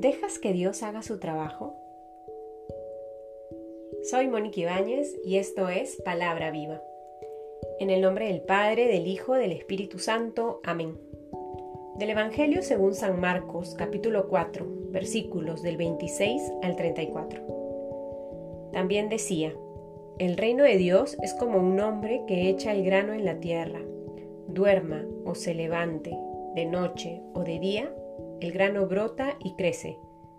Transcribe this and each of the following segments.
¿Dejas que Dios haga su trabajo? Soy Mónica Ibáñez y esto es Palabra Viva. En el nombre del Padre, del Hijo, del Espíritu Santo. Amén. Del Evangelio según San Marcos, capítulo 4, versículos del 26 al 34. También decía, el reino de Dios es como un hombre que echa el grano en la tierra. Duerma o se levante, de noche o de día, el grano brota y crece,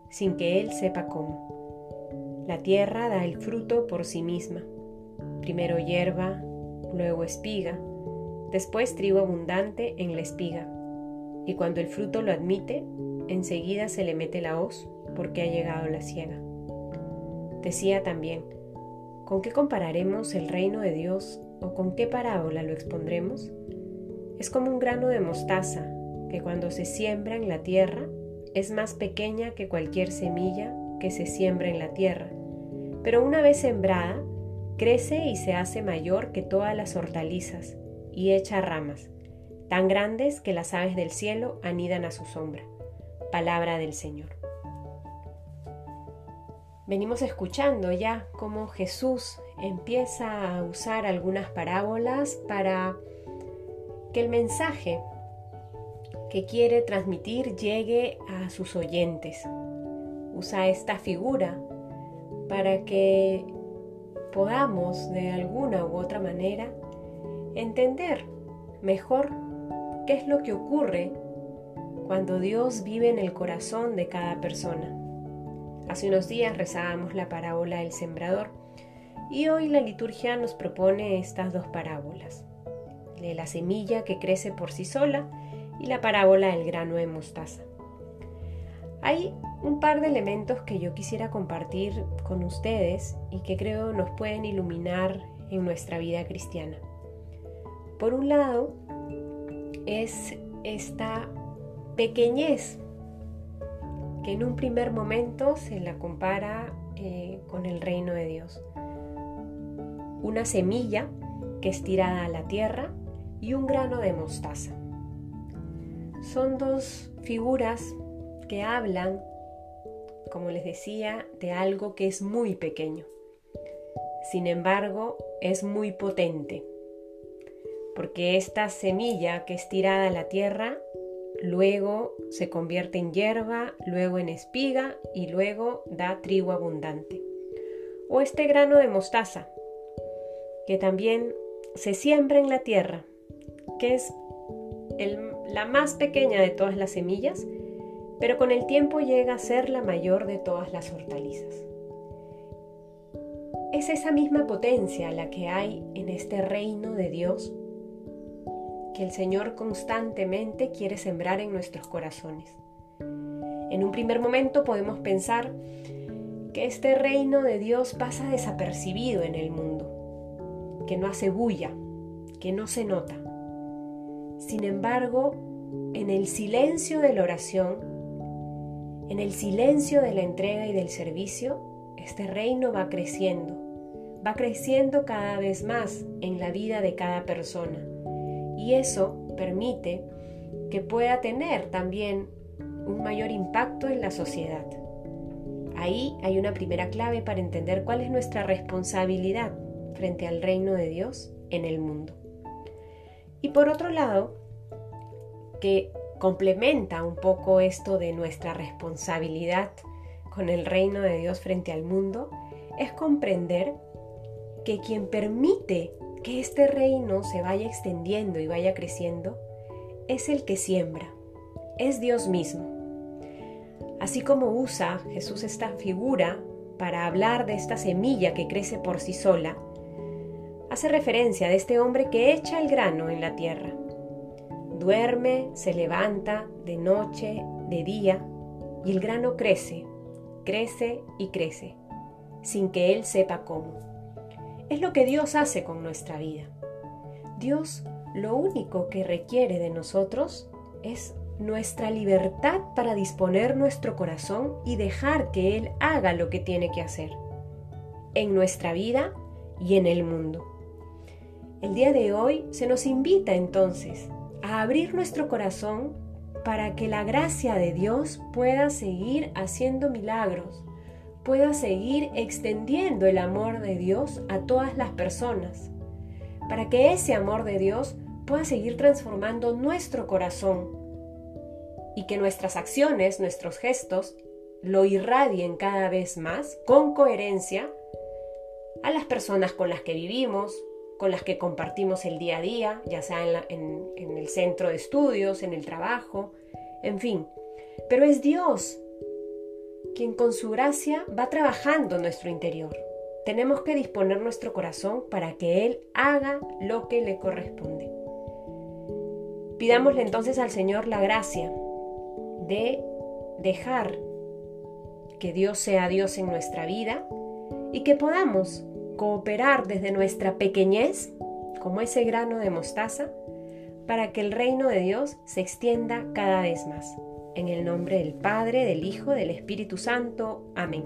sin que él sepa cómo. La tierra da el fruto por sí misma. Primero hierba, luego espiga, después trigo abundante en la espiga. Y cuando el fruto lo admite, enseguida se le mete la hoz porque ha llegado la siega. Decía también, ¿con qué compararemos el reino de Dios o con qué parábola lo expondremos? Es como un grano de mostaza que cuando se siembra en la tierra es más pequeña que cualquier semilla que se siembra en la tierra, pero una vez sembrada, crece y se hace mayor que todas las hortalizas y echa ramas, tan grandes que las aves del cielo anidan a su sombra. Palabra del Señor. Venimos escuchando ya cómo Jesús empieza a usar algunas parábolas para que el mensaje que quiere transmitir llegue a sus oyentes. Usa esta figura para que podamos de alguna u otra manera entender mejor qué es lo que ocurre cuando Dios vive en el corazón de cada persona. Hace unos días rezábamos la parábola del sembrador y hoy la liturgia nos propone estas dos parábolas, de la semilla que crece por sí sola y la parábola del grano de mostaza. Hay un par de elementos que yo quisiera compartir con ustedes y que creo nos pueden iluminar en nuestra vida cristiana. Por un lado, es esta pequeñez que en un primer momento se la compara eh, con el reino de Dios. Una semilla que es tirada a la tierra y un grano de mostaza. Son dos figuras que hablan, como les decía, de algo que es muy pequeño. Sin embargo, es muy potente, porque esta semilla que es tirada a la tierra, luego se convierte en hierba, luego en espiga y luego da trigo abundante. O este grano de mostaza, que también se siembra en la tierra, que es el la más pequeña de todas las semillas, pero con el tiempo llega a ser la mayor de todas las hortalizas. Es esa misma potencia la que hay en este reino de Dios que el Señor constantemente quiere sembrar en nuestros corazones. En un primer momento podemos pensar que este reino de Dios pasa desapercibido en el mundo, que no hace bulla, que no se nota. Sin embargo, en el silencio de la oración, en el silencio de la entrega y del servicio, este reino va creciendo, va creciendo cada vez más en la vida de cada persona. Y eso permite que pueda tener también un mayor impacto en la sociedad. Ahí hay una primera clave para entender cuál es nuestra responsabilidad frente al reino de Dios en el mundo. Y por otro lado, que complementa un poco esto de nuestra responsabilidad con el reino de Dios frente al mundo, es comprender que quien permite que este reino se vaya extendiendo y vaya creciendo es el que siembra, es Dios mismo. Así como usa Jesús esta figura para hablar de esta semilla que crece por sí sola, hace referencia de este hombre que echa el grano en la tierra Duerme, se levanta de noche, de día, y el grano crece, crece y crece, sin que Él sepa cómo. Es lo que Dios hace con nuestra vida. Dios lo único que requiere de nosotros es nuestra libertad para disponer nuestro corazón y dejar que Él haga lo que tiene que hacer, en nuestra vida y en el mundo. El día de hoy se nos invita entonces a abrir nuestro corazón para que la gracia de Dios pueda seguir haciendo milagros, pueda seguir extendiendo el amor de Dios a todas las personas, para que ese amor de Dios pueda seguir transformando nuestro corazón y que nuestras acciones, nuestros gestos, lo irradien cada vez más con coherencia a las personas con las que vivimos, con las que compartimos el día a día, ya sea en, en, el centro de estudios, en el trabajo, en fin. Pero es Dios quien con su gracia va trabajando en nuestro interior. Tenemos que disponer nuestro corazón para que Él haga lo que le corresponde. Pidámosle entonces al Señor la gracia de dejar que Dios sea Dios en nuestra vida y que podamos cooperar desde nuestra pequeñez, como ese grano de mostaza, para que el reino de Dios se extienda cada vez más. En el nombre del Padre, del Hijo, del Espíritu Santo. Amén.